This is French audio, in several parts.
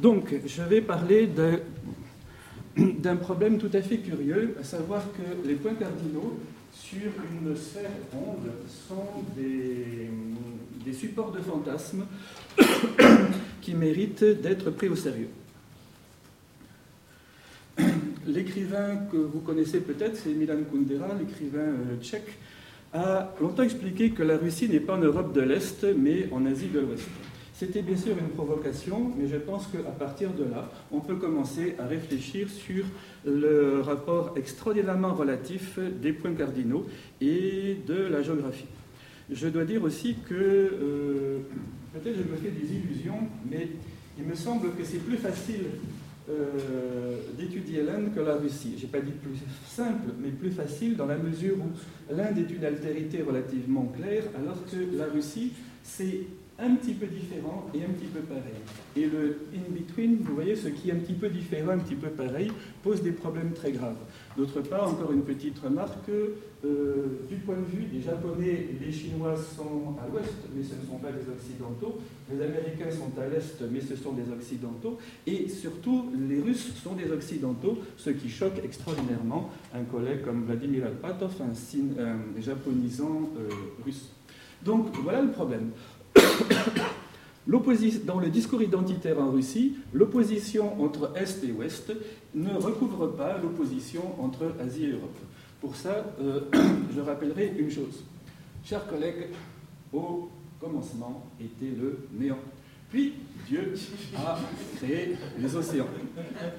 Donc, je vais parler d'un problème tout à fait curieux, à savoir que les points cardinaux sur une sphère ronde sont des, supports de fantasmes qui méritent d'être pris au sérieux. L'écrivain que vous connaissez peut-être, c'est Milan Kundera, l'écrivain euh, tchèque, a longtemps expliqué que la Russie n'est pas en Europe de l'Est, mais en Asie de l'Ouest. C'était bien sûr une provocation, mais je pense qu'à partir de là, on peut commencer à réfléchir sur le rapport extraordinairement relatif des points cardinaux et de la géographie. Je dois dire aussi que, euh, peut-être je me fais des illusions, mais il me semble que c'est plus facile euh, d'étudier l'Inde que la Russie. Je n'ai pas dit plus simple, mais plus facile dans la mesure où l'Inde est une altérité relativement claire, alors que la Russie, c'est un petit peu différent et un petit peu pareil. Et le in-between, vous voyez, ce qui est un petit peu différent, un petit peu pareil, pose des problèmes très graves. D'autre part, encore une petite remarque, euh, du point de vue des Japonais, les Chinois sont à l'ouest, mais ce ne sont pas des Occidentaux. Les Américains sont à l'est, mais ce sont des Occidentaux. Et surtout, les Russes sont des Occidentaux, ce qui choque extraordinairement un collègue comme Vladimir Alpatov, un, japonisant euh, russe. Donc voilà le problème dans le discours identitaire en Russie, l'opposition entre Est et Ouest ne recouvre pas l'opposition entre Asie et Europe. Pour ça, euh, je rappellerai une chose. Chers collègues, au commencement était le néant. Puis Dieu a créé les océans.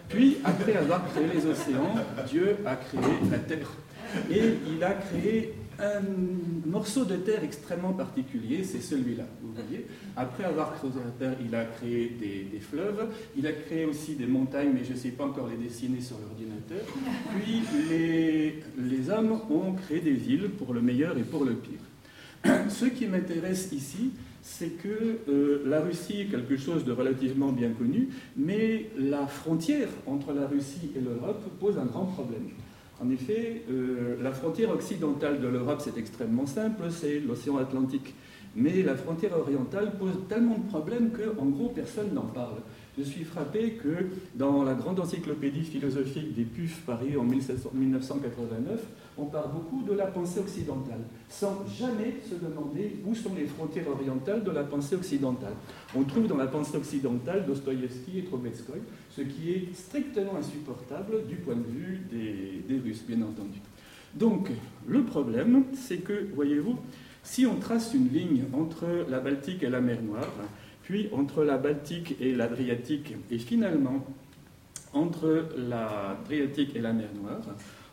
Puis, après avoir créé les océans, Dieu a créé la terre. Et il a créé un morceau de terre extrêmement particulier, c'est celui-là, vous voyez. Après avoir creusé la terre, il a créé des, fleuves, il a créé aussi des montagnes, mais je ne sais pas encore les dessiner sur l'ordinateur. Puis les, hommes ont créé des villes pour le meilleur et pour le pire. Ce qui m'intéresse ici, c'est que euh, la Russie est quelque chose de relativement bien connu, mais la frontière entre la Russie et l'Europe pose un grand problème. En effet, euh, la frontière occidentale de l'Europe, c'est extrêmement simple, c'est l'océan Atlantique. Mais la frontière orientale pose tellement de problèmes qu'en gros, personne n'en parle. Je suis frappé que dans la grande encyclopédie philosophique des PUF Paris en 1989, on parle beaucoup de la pensée occidentale, sans jamais se demander où sont les frontières orientales de la pensée occidentale. On trouve dans la pensée occidentale Dostoïevski et Trubetskoy, ce qui est strictement insupportable du point de vue des, des Russes, bien entendu. Donc, le problème, c'est que, voyez-vous, si on trace une ligne entre la Baltique et la mer Noire, puis entre la Baltique et l'Adriatique, et finalement entre l'Adriatique et la mer Noire,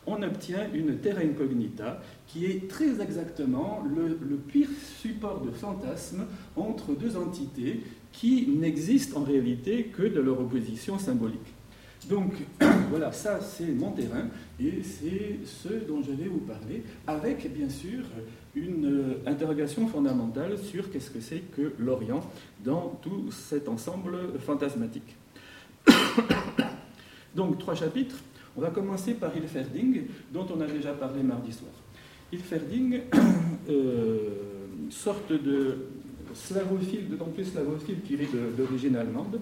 on obtient une terra incognita qui est très exactement le, pire support de fantasme entre deux entités qui n'existent en réalité que de leur opposition symbolique. Donc voilà, ça c'est mon terrain et c'est ce dont je vais vous parler, avec bien sûr une euh, interrogation fondamentale sur qu'est-ce que c'est que l'Orient dans tout cet ensemble fantasmatique. Donc trois chapitres. On va commencer par Ilferding, dont on a déjà parlé mardi soir. Ilferding, euh, sorte de slavophile, d'autant plus slavophile qu'il est d'origine allemande,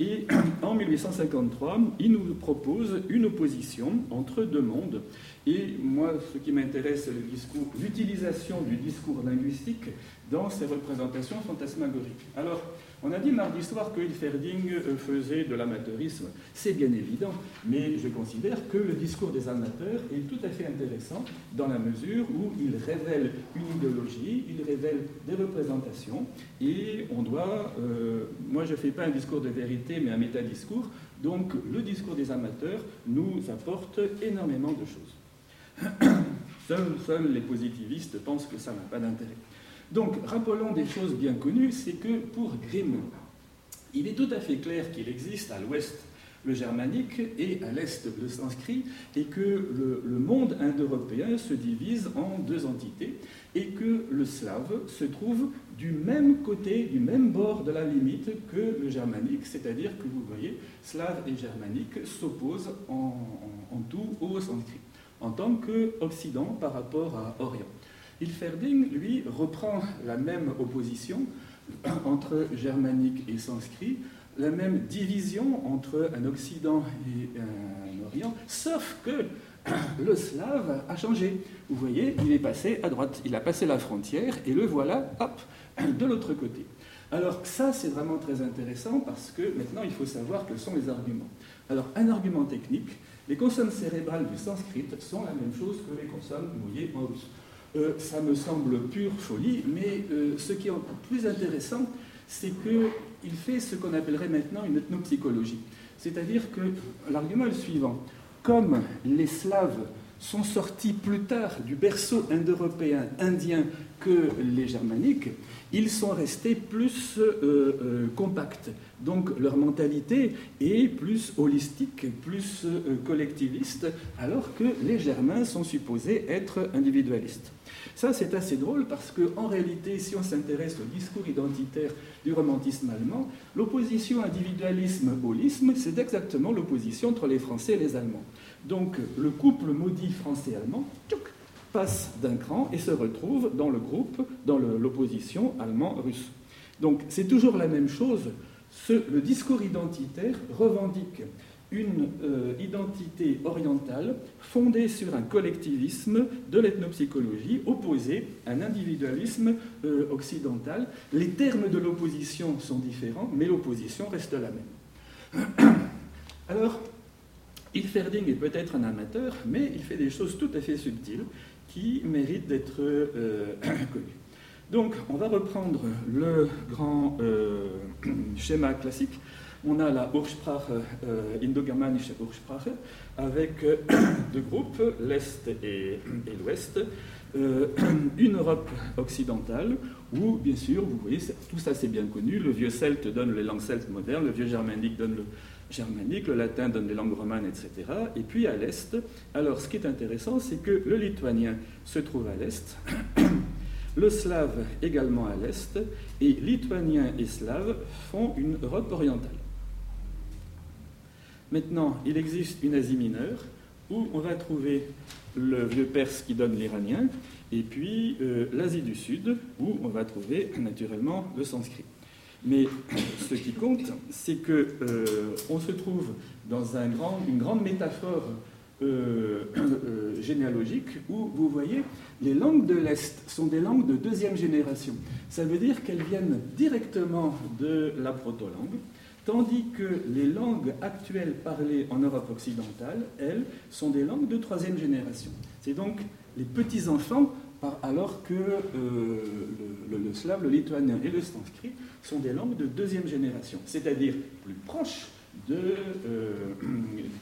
et en 1853, il nous propose une opposition entre deux mondes. Et moi, ce qui m'intéresse, c'est l'utilisation du discours linguistique dans ses représentations fantasmagoriques. Alors, on a dit mardi soir que Hilferding euh, faisait de l'amateurisme. C'est bien évident, mais je considère que le discours des amateurs est tout à fait intéressant dans la mesure où il révèle une idéologie, il révèle des représentations, et on doit. Euh, moi, je ne fais pas un discours de vérité, mais un métadiscours. Donc, le discours des amateurs nous apporte énormément de choses. seuls les positivistes pensent que ça n'a pas d'intérêt. Donc, rappelons des choses bien connues, c'est que pour Grimm, il est tout à fait clair qu'il existe à l'ouest le germanique et à l'est le sanskrit, et que le, monde indo-européen se divise en deux entités, et que le slave se trouve du même côté, du même bord de la limite que le germanique, c'est-à-dire que vous voyez, slave et germanique s'opposent en, en tout au sanskrit, en tant qu'Occident par rapport à Orient. Ilferding, lui, reprend la même opposition entre germanique et sanskrit la même division entre un Occident et un Orient, sauf que le slave a changé. Vous voyez, il est passé à droite, il a passé la frontière, et le voilà, hop, de l'autre côté. Alors ça, c'est vraiment très intéressant parce que maintenant, il faut savoir quels sont les arguments. Alors, un argument technique, les consonnes cérébrales du sanskrit sont la même chose que les consonnes mouillées en russe. Euh, ça me semble pure folie, mais euh, ce qui est encore plus intéressant, c'est qu'il fait ce qu'on appellerait maintenant une ethnopsychologie. C'est-à-dire que l'argument est le suivant. Comme les Slaves sont sortis plus tard du berceau indo-européen indien que les germaniques, ils sont restés plus euh, compacts. Donc leur mentalité est plus holistique, plus collectiviste, alors que les Germains sont supposés être individualistes. Ça, c'est assez drôle parce qu'en réalité, si on s'intéresse au discours identitaire du romantisme allemand, l'opposition individualisme-holisme, c'est exactement l'opposition entre les Français et les Allemands. Donc le couple maudit français-allemand, passe d'un cran et se retrouve dans le groupe, dans l'opposition allemand-russe. Donc c'est toujours la même chose. le discours identitaire revendique une euh, identité orientale fondée sur un collectivisme de l'ethnopsychologie opposé à un individualisme euh, occidental. Les termes de l'opposition sont différents, mais l'opposition reste la même. Alors, Hilferding est peut-être un amateur, mais il fait des choses tout à fait subtiles qui mérite d'être euh, connu. Donc, on va reprendre le grand schéma classique. On a la Ursprache, euh, indo-germanische Ursprache, avec deux groupes, l'Est et, l'Ouest, une Europe occidentale, où, bien sûr, vous voyez, tout ça c'est bien connu, le vieux celte donne les langues celtes modernes, le vieux germanique donne le, germanique, le latin donne les langues romanes, etc. Et puis à l'est, alors ce qui est intéressant, c'est que le lituanien se trouve à l'est, le slave également à l'est, et lituanien et slave font une Europe orientale. Maintenant, il existe une Asie mineure où on va trouver le vieux perse qui donne l'iranien, et puis euh, l'Asie du Sud où on va trouver naturellement le sanskrit. Mais ce qui compte, c'est qu'on euh, se trouve dans une grande métaphore euh, euh, généalogique où vous voyez les langues de l'Est sont des langues de deuxième génération. Ça veut dire qu'elles viennent directement de la proto-langue, tandis que les langues actuelles parlées en Europe occidentale, elles, sont des langues de troisième génération. C'est donc les petits-enfants alors que euh, le, slave, le lituanien et le sanskrit sont des langues de deuxième génération, c'est-à-dire plus proches de, euh,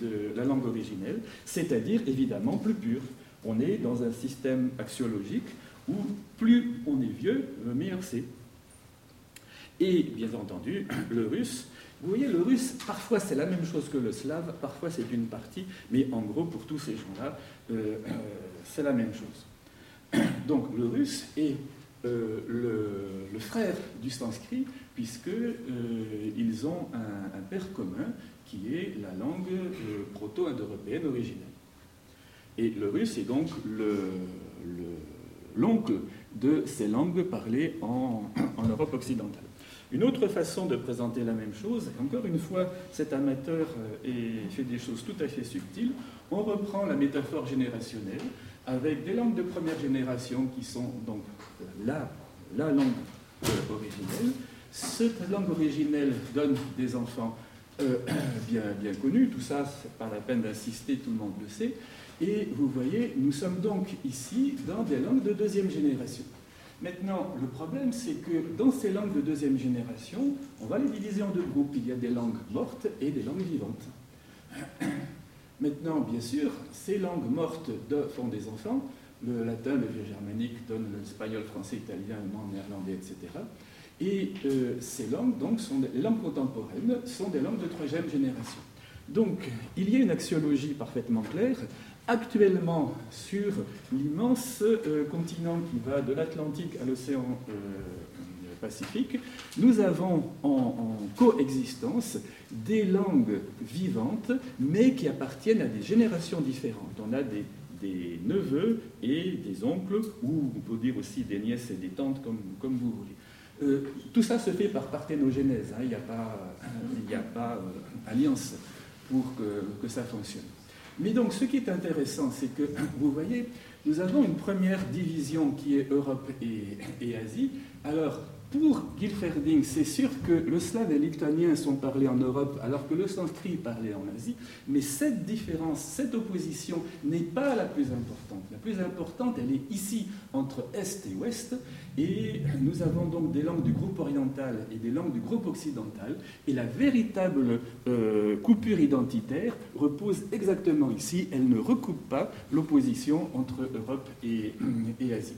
de, la langue originelle, c'est-à-dire évidemment plus pures. On est dans un système axiologique où plus on est vieux, meilleur c'est. Et bien entendu, le russe, vous voyez, le russe, parfois c'est la même chose que le slave, parfois c'est une partie, mais en gros, pour tous ces gens-là, euh, c'est la même chose. Donc le russe est euh, le, frère du sanskrit, puisqu'ils euh, ont un, père commun qui est la langue euh, proto-indo-européenne originelle. Et le russe est donc l'oncle de ces langues parlées en, Europe occidentale. Une autre façon de présenter la même chose, encore une fois, cet amateur fait des choses tout à fait subtiles, on reprend la métaphore générationnelle, avec des langues de première génération qui sont donc la, la langue euh, originelle. Cette langue originelle donne des enfants euh, bien, bien connus, tout ça, c'est pas la peine d'insister, tout le monde le sait. Et vous voyez, nous sommes donc ici dans des langues de deuxième génération. Maintenant, le problème, c'est que dans ces langues de deuxième génération, on va les diviser en deux groupes. Il y a des langues mortes et des langues vivantes. Maintenant, bien sûr, ces langues mortes font des enfants. Le latin, le vieux germanique donne l'espagnol, français, italien, allemand, néerlandais, etc. Et euh, ces langues, donc, sont les langues contemporaines, sont des langues de troisième génération. Donc, il y a une axiologie parfaitement claire. Actuellement, sur l'immense euh, continent qui va de l'Atlantique à l'océan euh, Pacifique, nous avons en, coexistence des langues vivantes, mais qui appartiennent à des générations différentes. On a des, neveux et des oncles, ou on peut dire aussi des nièces et des tantes, comme, comme vous voulez. tout ça se fait par parthénogénèse, hein. il n'y a pas, a pas alliance pour que, ça fonctionne. Mais donc, ce qui est intéressant, c'est que, vous voyez, nous avons une première division qui est Europe et, Asie. Alors, pour Gilferding, c'est sûr que le slave et lituanien sont parlés en Europe alors que le sanskrit est parlé en Asie, mais cette différence, cette opposition n'est pas la plus importante. La plus importante, elle est ici, entre Est et Ouest, et nous avons donc des langues du groupe oriental et des langues du groupe occidental, et la véritable euh, coupure identitaire repose exactement ici, elle ne recoupe pas l'opposition entre Europe et Asie.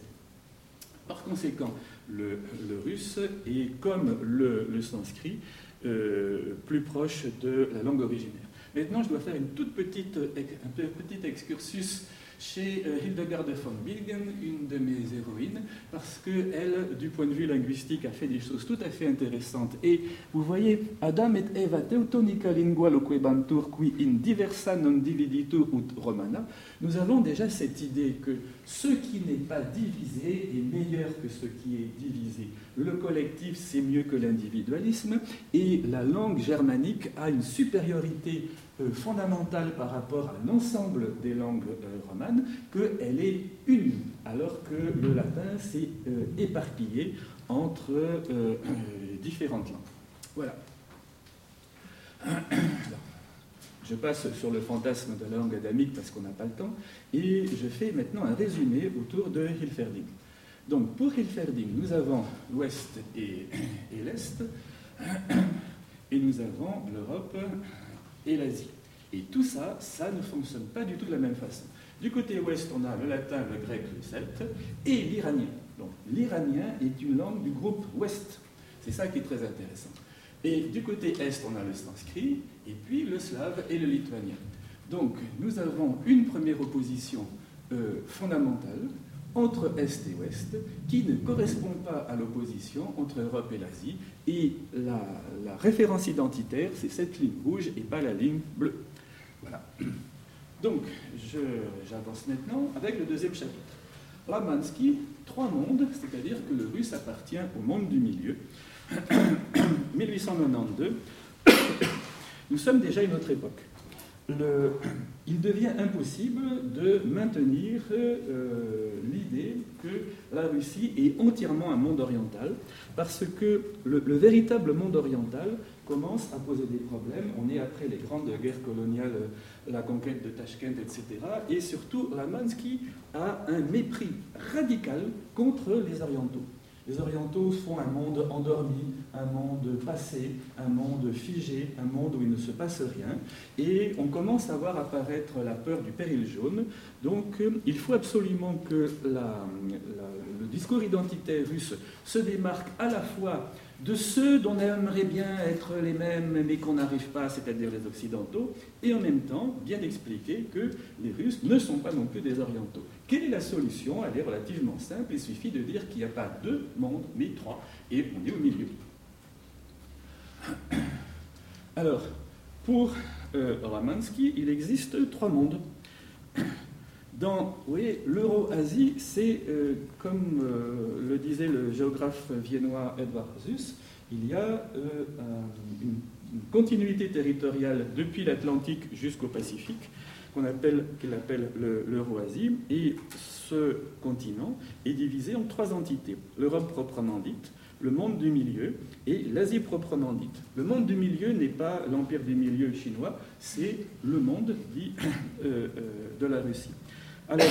Par conséquent, le, russe est, comme le, sanskrit, euh, plus proche de la langue originaire. Maintenant, je dois faire une toute petite, un petit excursus chez euh, Hildegard von Bingen, une de mes héroïnes, parce qu'elle, du point de vue linguistique, a fait des choses tout à fait intéressantes. Et vous voyez, Adam et Eva teutonica lingua loquebantur qui in diversa non dividitur ut romana, nous avons déjà cette idée que ce qui n'est pas divisé est meilleur que ce qui est divisé. Le collectif, c'est mieux que l'individualisme, et la langue germanique a une supériorité euh, fondamentale par rapport à l'ensemble des langues euh, romanes qu'elle est une, alors que le latin s'est euh, éparpillé entre différentes langues. Voilà. Je passe sur le fantasme de la langue adamique parce qu'on n'a pas le temps, et je fais maintenant un résumé autour de Hilferding. Donc pour Hilferding, nous avons l'Ouest et, et l'Est, et nous avons l'Europe et l'Asie. Et tout ça, ça ne fonctionne pas du tout de la même façon. Du côté ouest, on a le latin, le grec, le celte, et l'iranien. Donc l'iranien est une langue du groupe ouest. C'est ça qui est très intéressant. Et du côté est, on a le sanskrit, et puis le slave et le lituanien. Donc nous avons une première opposition euh, fondamentale entre Est et Ouest, qui ne correspond pas à l'opposition entre Europe et l'Asie. Et la, référence identitaire, c'est cette ligne rouge et pas la ligne bleue. Voilà. Donc, j'avance maintenant avec le deuxième chapitre. Lamansky, trois mondes, c'est-à-dire que le russe appartient au monde du milieu. 1892, nous sommes déjà à une autre époque il devient impossible de maintenir euh, l'idée que la Russie est entièrement un monde oriental, parce que le, véritable monde oriental commence à poser des problèmes. On est après les grandes guerres coloniales, la conquête de Tashkent, etc. Et surtout, Ramansky a un mépris radical contre les orientaux. Les orientaux font un monde endormi, un monde passé, un monde figé, un monde où il ne se passe rien. Et on commence à voir apparaître la peur du péril jaune. Donc il faut absolument que le discours identitaire russe se démarque à la fois de ceux dont on aimerait bien être les mêmes mais qu'on n'arrive pas, c'est-à-dire les Occidentaux, et en même temps bien expliquer que les Russes ne sont pas non plus des Orientaux. Quelle est la solution? Elle est relativement simple, il suffit de dire qu'il n'y a pas deux mondes, mais trois, et on est au milieu. Alors, pour euh, Ramansky, il existe trois mondes. Dans l'Euro-Asie, c'est, euh, comme euh, le disait le géographe viennois Edward Zus, il y a euh, une, continuité territoriale depuis l'Atlantique jusqu'au Pacifique, qu'on appelle, qu'il appelle l'Euro-Asie, et ce continent est divisé en trois entités. L'Europe proprement dite, le monde du milieu et l'Asie proprement dite. Le monde du milieu n'est pas l'empire du milieu chinois, c'est le monde dit de la Russie. Alors,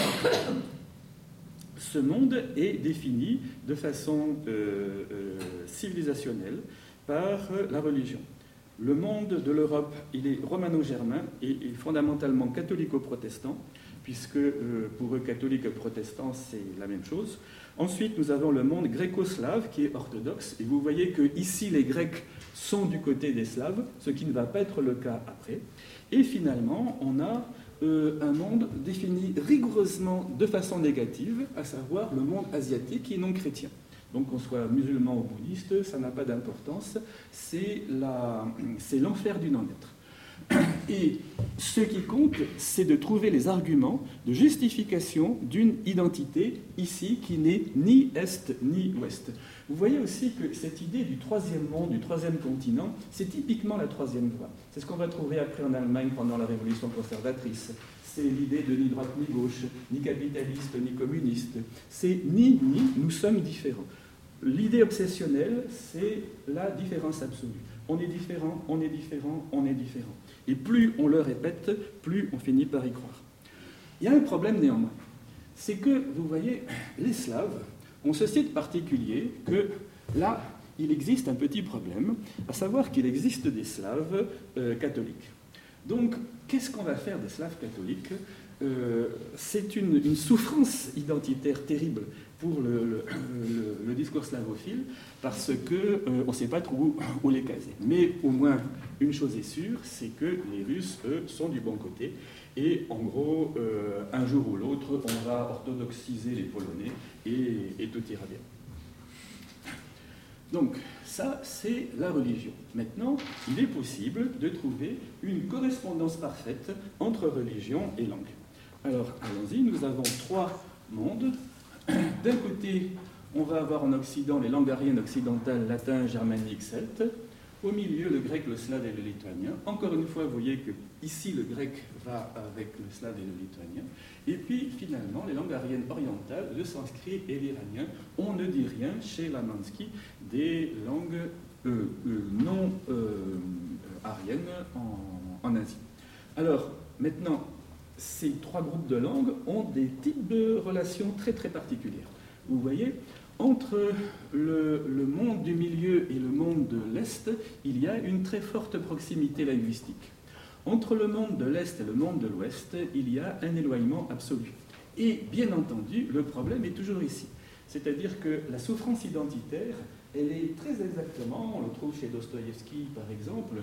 ce monde est défini de façon euh, euh, civilisationnelle par la religion. Le monde de l'Europe, il est romano-germain et, fondamentalement catholico-protestant, puisque euh, pour eux, catholiques et protestants, c'est la même chose. Ensuite, nous avons le monde gréco-slave qui est orthodoxe, et vous voyez que ici, les Grecs sont du côté des Slaves, ce qui ne va pas être le cas après. Et finalement, on a euh, un monde défini rigoureusement de façon négative, à savoir le monde asiatique qui est non chrétien. Donc qu'on soit musulman ou bouddhiste, ça n'a pas d'importance, c'est l'enfer du non-être. Et Ce qui compte, c'est de trouver les arguments de justification d'une identité ici qui n'est ni Est ni Ouest. Vous voyez aussi que cette idée du troisième monde, du troisième continent, c'est typiquement la troisième voie. C'est ce qu'on va trouver après en Allemagne pendant la Révolution conservatrice. C'est l'idée de ni droite ni gauche, ni capitaliste ni communiste. C'est ni ni, nous sommes différents. L'idée obsessionnelle, c'est la différence absolue. On est différent, on est différent, on est différent. Et plus on le répète, plus on finit par y croire. Il y a un problème néanmoins. C'est que, vous voyez, les Slaves ont ceci de particulier que là, il existe un petit problème, à savoir qu'il existe des Slaves euh, catholiques. Donc, qu'est-ce qu'on va faire des Slaves catholiques? Euh, C'est une, souffrance identitaire terrible pour le, discours slavophile, parce qu'on euh, on ne sait pas trop où, les caser. Mais au moins, une chose est sûre, c'est que les Russes, eux, sont du bon côté. Et en gros, euh, un jour ou l'autre, on va orthodoxiser les Polonais et, et tout ira bien. Donc, ça, c'est la religion. Maintenant, il est possible de trouver une correspondance parfaite entre religion et langue. Alors, allons-y, nous avons trois mondes d'un côté, on va avoir en Occident les langues ariennes occidentales, latin, germanique, celte. Au milieu, le grec, le slave et le lituanien. Encore une fois, vous voyez que ici, le grec va avec le slave et le lituanien. Et puis, finalement, les langues ariennes orientales, le sanskrit et l'iranien. On ne dit rien chez Lamansky des langues euh, euh, non euh, ariennes en, en Asie. Alors, maintenant, ces trois groupes de langues ont des types de relations très très particulières. Vous voyez, entre le, monde du milieu et le monde de l'Est, il y a une très forte proximité linguistique. Entre le monde de l'Est et le monde de l'Ouest, il y a un éloignement absolu. Et bien entendu, le problème est toujours ici. C'est-à-dire que la souffrance identitaire, elle est très exactement, on le trouve chez Dostoïevski par exemple,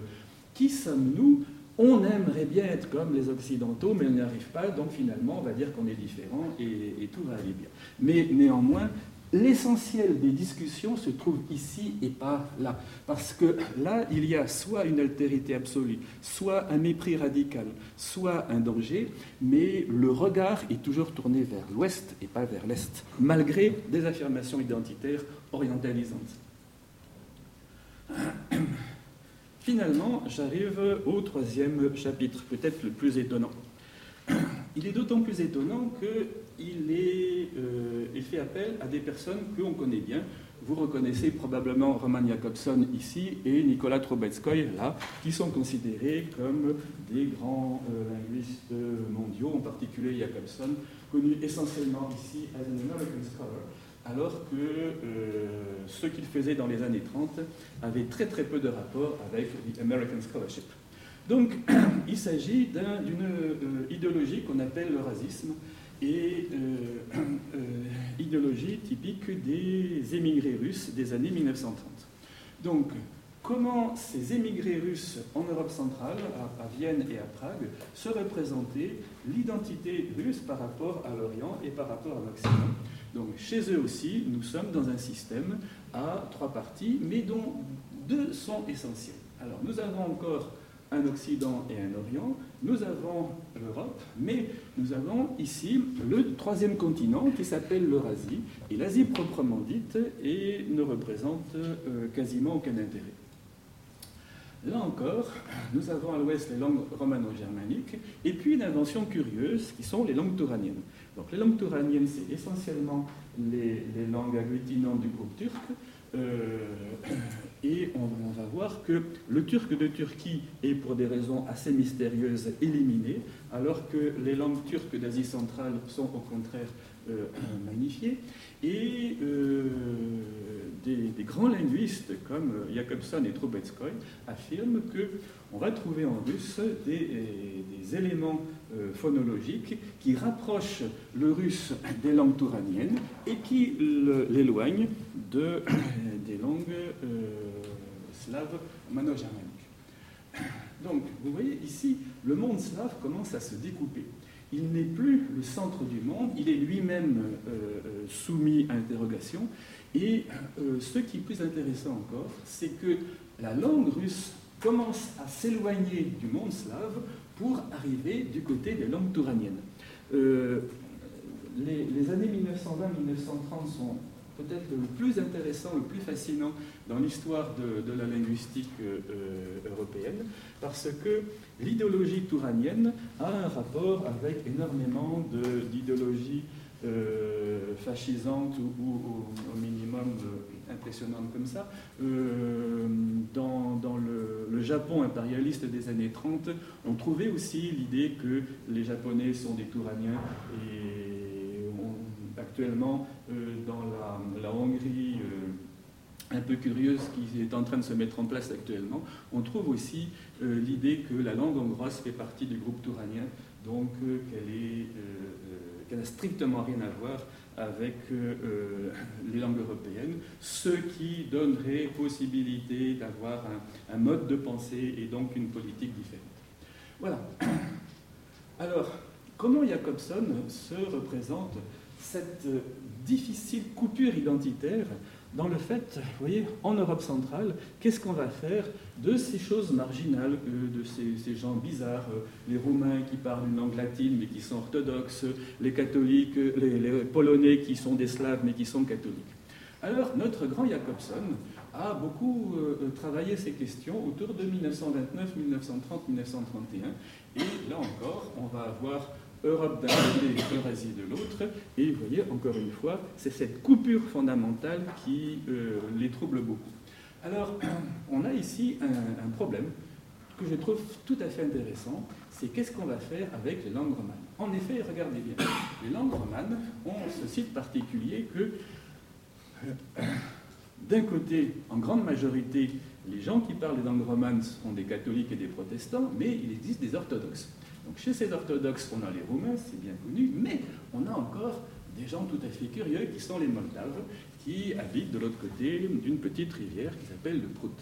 qui sommes-nous on aimerait bien être comme les Occidentaux, mais on n'y arrive pas, donc finalement, on va dire qu'on est différent et, tout va aller bien. Mais néanmoins, l'essentiel des discussions se trouve ici et pas là. Parce que là, il y a soit une altérité absolue, soit un mépris radical, soit un danger, mais le regard est toujours tourné vers l'ouest et pas vers l'est, malgré des affirmations identitaires orientalisantes. Finalement, j'arrive au troisième chapitre, peut-être le plus étonnant. Il est d'autant plus étonnant qu'il euh, fait appel à des personnes que l'on connaît bien. Vous reconnaissez probablement Roman Jakobson ici et Nicolas Trubetskoy là, qui sont considérés comme des grands euh, linguistes mondiaux, en particulier Jakobson, connu essentiellement ici as an American scholar alors que euh, ce qu'il faisait dans les années 30 avait très très peu de rapport avec l'American Scholarship. Donc il s'agit d'une euh, idéologie qu'on appelle le racisme et euh, idéologie typique des émigrés russes des années 1930. Donc comment ces émigrés russes en Europe centrale, à, Vienne et à Prague, se représentaient l'identité russe par rapport à l'Orient et par rapport à l'Occident donc chez eux aussi, nous sommes dans un système à trois parties, mais dont deux sont essentiels. Alors nous avons encore un Occident et un Orient, nous avons l'Europe, mais nous avons ici le troisième continent qui s'appelle l'Eurasie, et l'Asie proprement dite et ne représente euh, quasiment aucun intérêt. Là encore, nous avons à l'ouest les langues romano-germaniques, et puis une invention curieuse qui sont les langues touraniennes. Donc les langues touraniennes, c'est essentiellement les, langues agglutinantes du groupe turc. Euh, et on, va voir que le turc de Turquie est pour des raisons assez mystérieuses éliminé, alors que les langues turques d'Asie centrale sont au contraire euh, magnifiées. Et euh, des, grands linguistes comme Jakobson et Trubetskoy affirment qu'on va trouver en russe des éléments euh, phonologique qui rapproche le russe des langues touraniennes et qui l'éloigne de, des langues euh, slaves mano-germaniques. Donc, vous voyez ici, le monde slave commence à se découper. Il n'est plus le centre du monde, il est lui-même euh, soumis à interrogation. Et ce qui est plus intéressant encore, c'est que la langue russe commence à s'éloigner du monde slave pour arriver du côté des langues touraniennes. Euh, les, années 1920-1930 sont peut-être le plus intéressant, le plus fascinant dans l'histoire de, la linguistique euh, euh, européenne, parce que l'idéologie touranienne a un rapport avec énormément d'idéologies euh, fascisantes ou, au, minimum impressionnantes comme ça. dans, le, Japon impérialiste des années 30, on trouvait aussi l'idée que les Japonais sont des Touraniens et actuellement euh, dans la, Hongrie euh, un peu curieuse qui est en train de se mettre en place actuellement, on trouve aussi euh, l'idée que la langue hongroise fait partie du groupe touranien, donc qu'elle n'a strictement rien à voir avec les langues européennes, ce qui donnerait possibilité d'avoir un, mode de pensée et donc une politique différente. Voilà. Alors, comment Jacobson se représente cette difficile coupure identitaire dans le fait, vous voyez, en Europe centrale, qu'est-ce qu'on va faire de ces choses marginales, euh, de ces, gens bizarres, euh, les Roumains qui parlent une langue latine mais qui sont orthodoxes, les catholiques, les, Polonais qui sont des Slaves mais qui sont catholiques. Alors, notre grand Jacobson a beaucoup euh, travaillé ces questions autour de 1929, 1930, 1931, et là encore, on va avoir Europe d'un côté, Eurasie de l'autre. Et vous voyez, encore une fois, c'est cette coupure fondamentale qui euh, les trouble beaucoup. Alors, on a ici un, problème que je trouve tout à fait intéressant, c'est qu'est-ce qu'on va faire avec les langues romanes. En effet, regardez bien, les langues romanes ont ce site particulier que, euh, d'un côté, en grande majorité, les gens qui parlent les langues romanes sont des catholiques et des protestants, mais il existe des orthodoxes. Donc chez ces orthodoxes, on a les Roumains, c'est bien connu, mais on a encore des gens tout à fait curieux qui sont les Moldaves, qui habitent de l'autre côté d'une petite rivière qui s'appelle le Prout,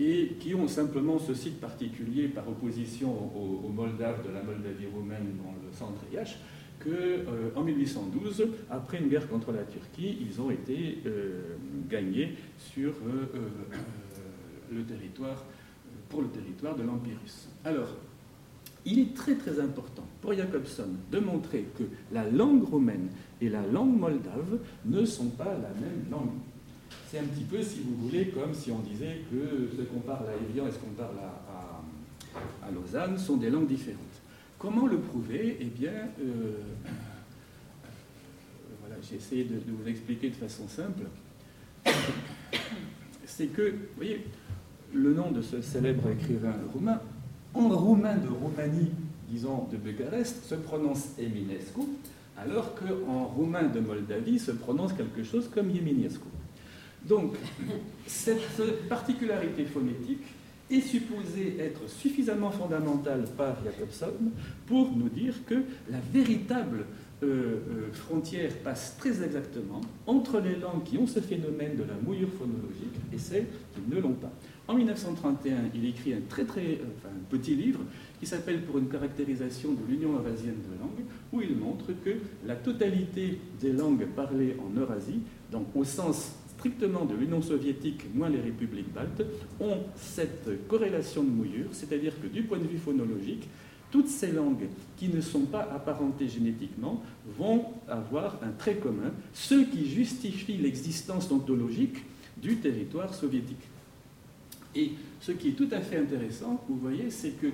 et qui ont simplement ce site particulier par opposition aux, Moldaves de la Moldavie roumaine dans le centre IH, qu'en 1812, après une guerre contre la Turquie, ils ont été euh, gagnés sur euh, euh, le territoire, pour le territoire de l'Empire russe. Alors, il est très très important pour Jacobson de montrer que la langue romaine et la langue moldave ne sont pas la même langue. C'est un petit peu, si vous voulez, comme si on disait que ce qu'on parle à Evian et ce qu'on parle à, Lausanne sont des langues différentes. Comment le prouver? Eh bien, euh, voilà, j'ai essayé de, de, vous expliquer de façon simple. C'est que, vous voyez, le nom de ce célèbre écrivain roumain, en roumain de Roumanie, disons de Bucarest, se prononce Eminescu, alors qu'en roumain de Moldavie se prononce quelque chose comme Yeminescu. Donc, cette particularité phonétique est supposée être suffisamment fondamentale par Jacobson pour nous dire que la véritable euh, euh, frontière passe très exactement entre les langues qui ont ce phénomène de la mouillure phonologique et celles qui ne l'ont pas. En 1931, il écrit un très très euh, petit livre qui s'appelle Pour une caractérisation de l'Union eurasienne de langues, où il montre que la totalité des langues parlées en Eurasie, donc au sens strictement de l'Union soviétique moins les républiques baltes, ont cette corrélation de mouillure, c'est-à-dire que du point de vue phonologique, toutes ces langues qui ne sont pas apparentées génétiquement vont avoir un trait commun, ce qui justifie l'existence ontologique du territoire soviétique. Et ce qui est tout à fait intéressant, vous voyez, c'est que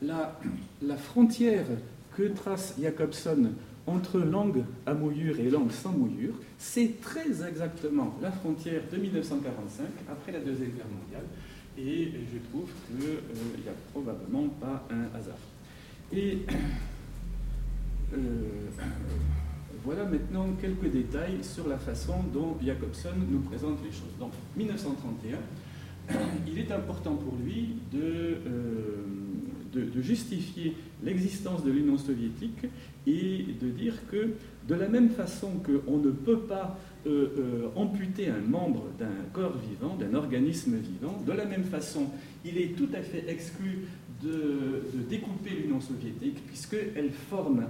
la, frontière que trace Jacobson entre langue à mouillure et langue sans mouillure, c'est très exactement la frontière de 1945, après la Deuxième Guerre mondiale, et je trouve qu'il euh, n'y a probablement pas un hasard. Et euh, voilà maintenant quelques détails sur la façon dont Jacobson nous présente les choses. Donc, 1931, il est important pour lui euh, de, justifier l'existence de l'Union soviétique et de dire que de la même façon qu'on ne peut pas euh, euh, amputer un membre d'un corps vivant, d'un organisme vivant, de la même façon, il est tout à fait exclu de, découper l'Union soviétique, puisqu'elle forme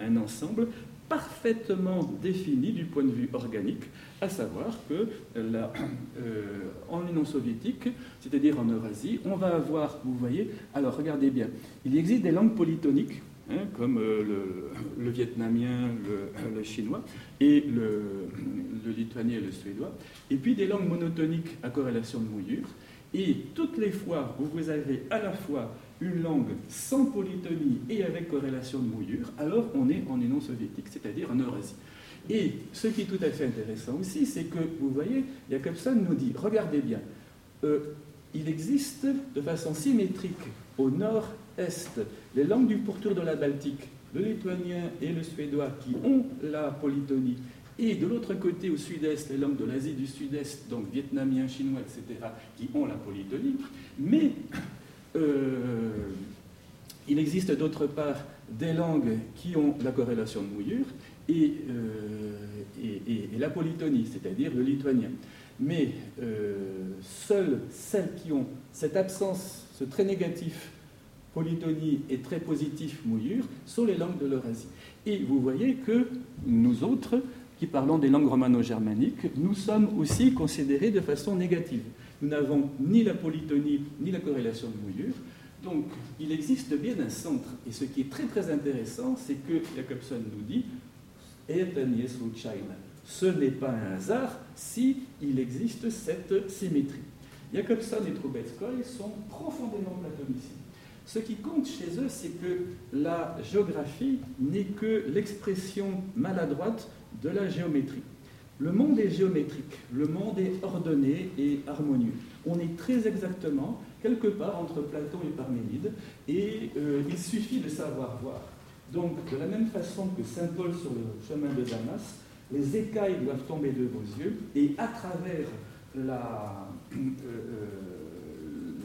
un, ensemble parfaitement défini du point de vue organique, à savoir que la, euh, en Union soviétique, c'est-à-dire en Eurasie, on va avoir, vous voyez, alors regardez bien, il existe des langues polytoniques, hein, comme euh, le, vietnamien, le, chinois, et le, le lituanien et le suédois, et puis des langues monotoniques à corrélation de mouillure, et toutes les fois où vous avez à la fois une langue sans polytonie et avec corrélation de mouillure, alors on est en Union soviétique, c'est-à-dire en Eurasie. Et ce qui est tout à fait intéressant aussi, c'est que, vous voyez, Jacobson nous dit, regardez bien, euh, il existe de façon symétrique au nord-est les langues du pourtour de la Baltique, le lituanien et le suédois, qui ont la polytonie, et de l'autre côté, au sud-est, les langues de l'Asie du sud-est, donc vietnamien, chinois, etc., qui ont la polytonie, mais euh, il existe d'autre part des langues qui ont la corrélation de mouillure et, euh, la polytonie, c'est-à-dire le lituanien. Mais euh, seules celles qui ont cette absence, ce trait négatif polytonie et très positif mouillure sont les langues de l'Eurasie. Et vous voyez que nous autres, qui parlons des langues romano-germaniques, nous sommes aussi considérés de façon négative. Nous n'avons ni la polytonie ni la corrélation de mouillure. Donc, il existe bien un centre. Et ce qui est très très intéressant, c'est que Jacobson nous dit ce n'est pas un hasard si il existe cette symétrie. Jacobson et Trubetskoy sont profondément platoniciens. Ce qui compte chez eux, c'est que la géographie n'est que l'expression maladroite de la géométrie. Le monde est géométrique, le monde est ordonné et harmonieux. On est très exactement quelque part entre Platon et Parménide, et euh, il suffit de savoir voir. Donc, de la même façon que Saint Paul sur le chemin de Damas, les écailles doivent tomber de vos yeux, et à travers la, euh, euh,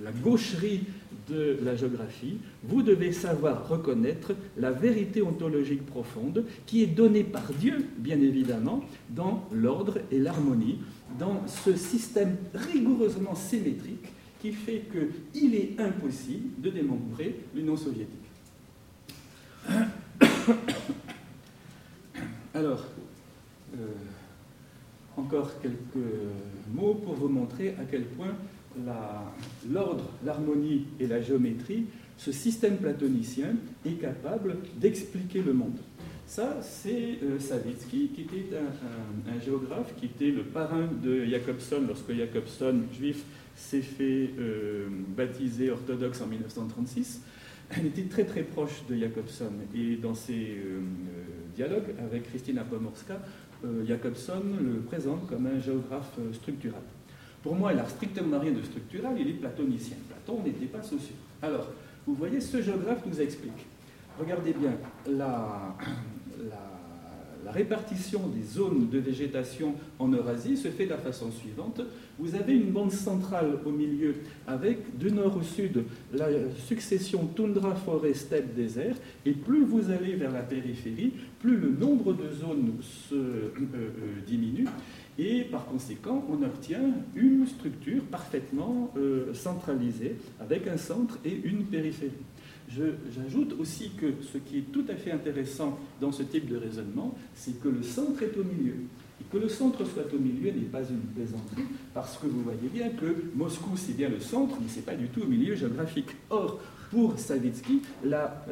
la gaucherie de la géographie, vous devez savoir reconnaître la vérité ontologique profonde qui est donnée par Dieu, bien évidemment, dans l'ordre et l'harmonie, dans ce système rigoureusement symétrique qui fait qu'il est impossible de démembrer l'Union soviétique. Alors, euh, encore quelques mots pour vous montrer à quel point l'ordre, l'harmonie et la géométrie, ce système platonicien est capable d'expliquer le monde. Ça, c'est euh, Savitsky, qui était un, géographe, qui était le parrain de Jacobson lorsque Jacobson, juif, s'est fait euh, baptiser orthodoxe en 1936. Il était très très proche de Jacobson et dans ses euh, dialogues avec Christina Pomorska, Jacobson le présente comme un géographe structural. Pour moi, n'a strictement rien de structural, il est platonicien. Platon n'était pas sociaux. Alors, vous voyez, ce géographe nous explique. Regardez bien, la, répartition des zones de végétation en Eurasie se fait de la façon suivante. Vous avez une bande centrale au milieu avec, de nord au sud, la succession toundra, forêt, steppe, désert. Et plus vous allez vers la périphérie, plus le nombre de zones se euh, euh, diminue. Et par conséquent, on obtient une structure parfaitement euh, centralisée avec un centre et une périphérie. J'ajoute aussi que ce qui est tout à fait intéressant dans ce type de raisonnement, c'est que le centre est au milieu. Et que le centre soit au milieu n'est pas une plaisanterie, parce que vous voyez bien que Moscou, c'est bien le centre, mais ce n'est pas du tout au milieu géographique. Or, pour Savitsky, la,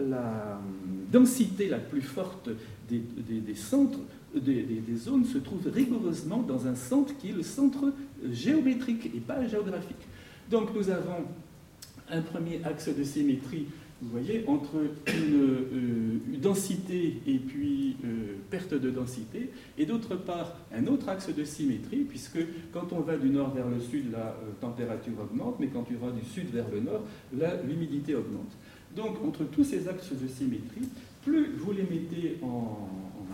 densité la plus forte des centres des, zones se trouvent rigoureusement dans un centre qui est le centre géométrique et pas géographique. Donc nous avons un premier axe de symétrie, vous voyez, entre une, euh, densité et puis euh, perte de densité, et d'autre part un autre axe de symétrie, puisque quand on va du nord vers le sud, la euh, température augmente, mais quand tu vas du sud vers le nord, l'humidité augmente. Donc entre tous ces axes de symétrie, plus vous les mettez en,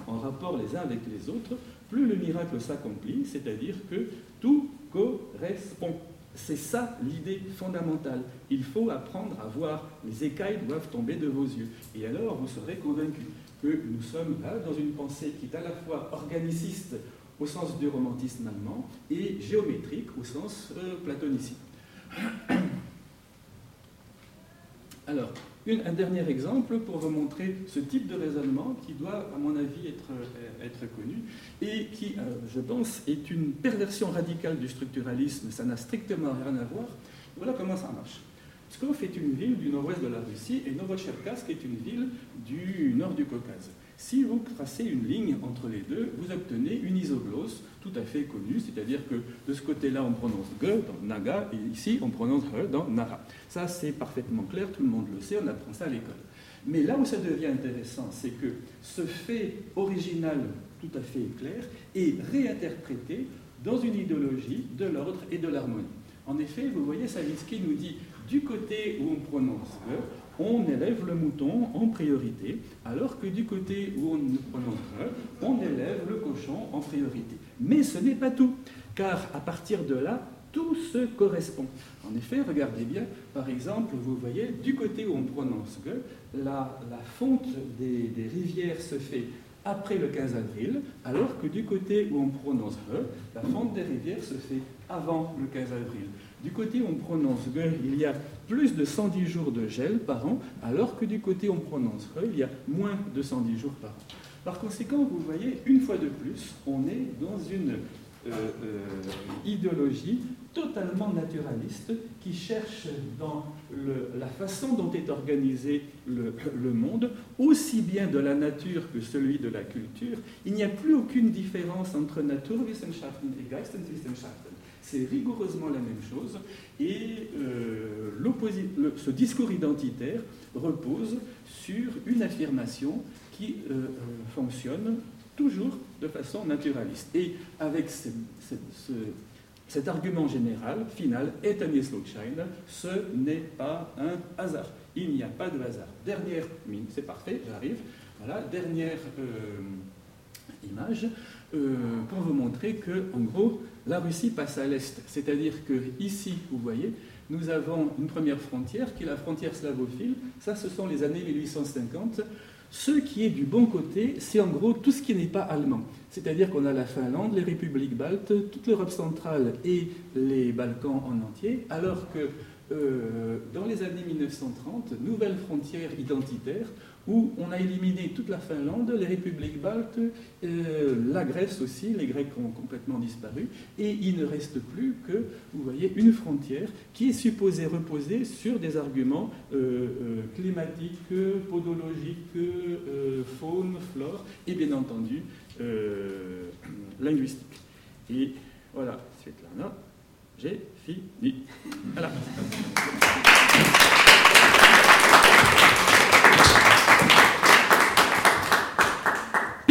en rapport les uns avec les autres, plus le miracle s'accomplit, c'est-à-dire que tout correspond. C'est ça l'idée fondamentale. Il faut apprendre à voir, les écailles doivent tomber de vos yeux. Et alors vous serez convaincu que nous sommes là dans une pensée qui est à la fois organiciste au sens du romantisme allemand et géométrique au sens euh, platonicien. Alors, un dernier exemple pour vous montrer ce type de raisonnement qui doit, à mon avis, être, euh, connu et qui, euh, je pense, est une perversion radicale du structuralisme. Ça n'a strictement rien à voir. Voilà comment ça marche. Pskov est une ville du nord-ouest de la Russie et Novocherkassk est une ville du nord du Caucase. Si vous tracez une ligne entre les deux, vous obtenez une isoglosse tout à fait connue, c'est-à-dire que de ce côté-là, on prononce ge dans naga, et ici, on prononce re dans nara. Ça, c'est parfaitement clair, tout le monde le sait, on apprend ça à l'école. Mais là où ça devient intéressant, c'est que ce fait original tout à fait clair est réinterprété dans une idéologie de l'ordre et de l'harmonie. En effet, vous voyez, Savinsky nous dit du côté où on prononce ge, on élève le mouton en priorité, alors que du côté où on re, on élève le cochon en priorité. Mais ce n'est pas tout, car à partir de là, tout se correspond. En effet, regardez bien, par exemple, vous voyez, du côté où on prononce ge, la, fonte des, rivières se fait après le 15 avril, alors que du côté où on prononce re, la fonte des rivières se fait avant le 15 avril. Du côté où on prononce ge, il y a plus de 110 jours de gel par an, alors que du côté où on prononce re, il y a moins de 110 jours par an. Par conséquent, vous voyez, une fois de plus, on est dans une euh, euh, idéologie totalement naturaliste qui cherche dans la façon dont est organisé le, le, monde, aussi bien de la nature que celui de la culture. Il n'y a plus aucune différence entre Naturwissenschaften et Geisteswissenschaften c'est rigoureusement la même chose. Et euh, ce discours identitaire repose sur une affirmation qui euh, euh, fonctionne toujours de façon naturaliste. Et avec cet argument général, final, et Sluckschein, ce n'est pas un hasard. Il n'y a pas de hasard. Dernière mine, c'est parfait, j'arrive. Voilà, dernière image pour vous montrer que, en gros, la Russie passe à l'est. C'est-à-dire que ici, vous voyez, nous avons une première frontière qui est la frontière slavophile. Ça, ce sont les années 1850. Ce qui est du bon côté, c'est en gros tout ce qui n'est pas allemand. C'est-à-dire qu'on a la Finlande, les républiques baltes, toute l'Europe centrale et les Balkans en entier, alors que euh, dans les années 1930, nouvelle frontière identitaire où on a éliminé toute la Finlande, les républiques baltes, euh, la Grèce aussi, les Grecs ont complètement disparu, et il ne reste plus que, vous voyez, une frontière qui est supposée reposer sur des arguments euh, euh, climatiques, podologiques, faune, flore, et bien entendu linguistiques. Et voilà, Svetlana, j'ai fini. Voilà.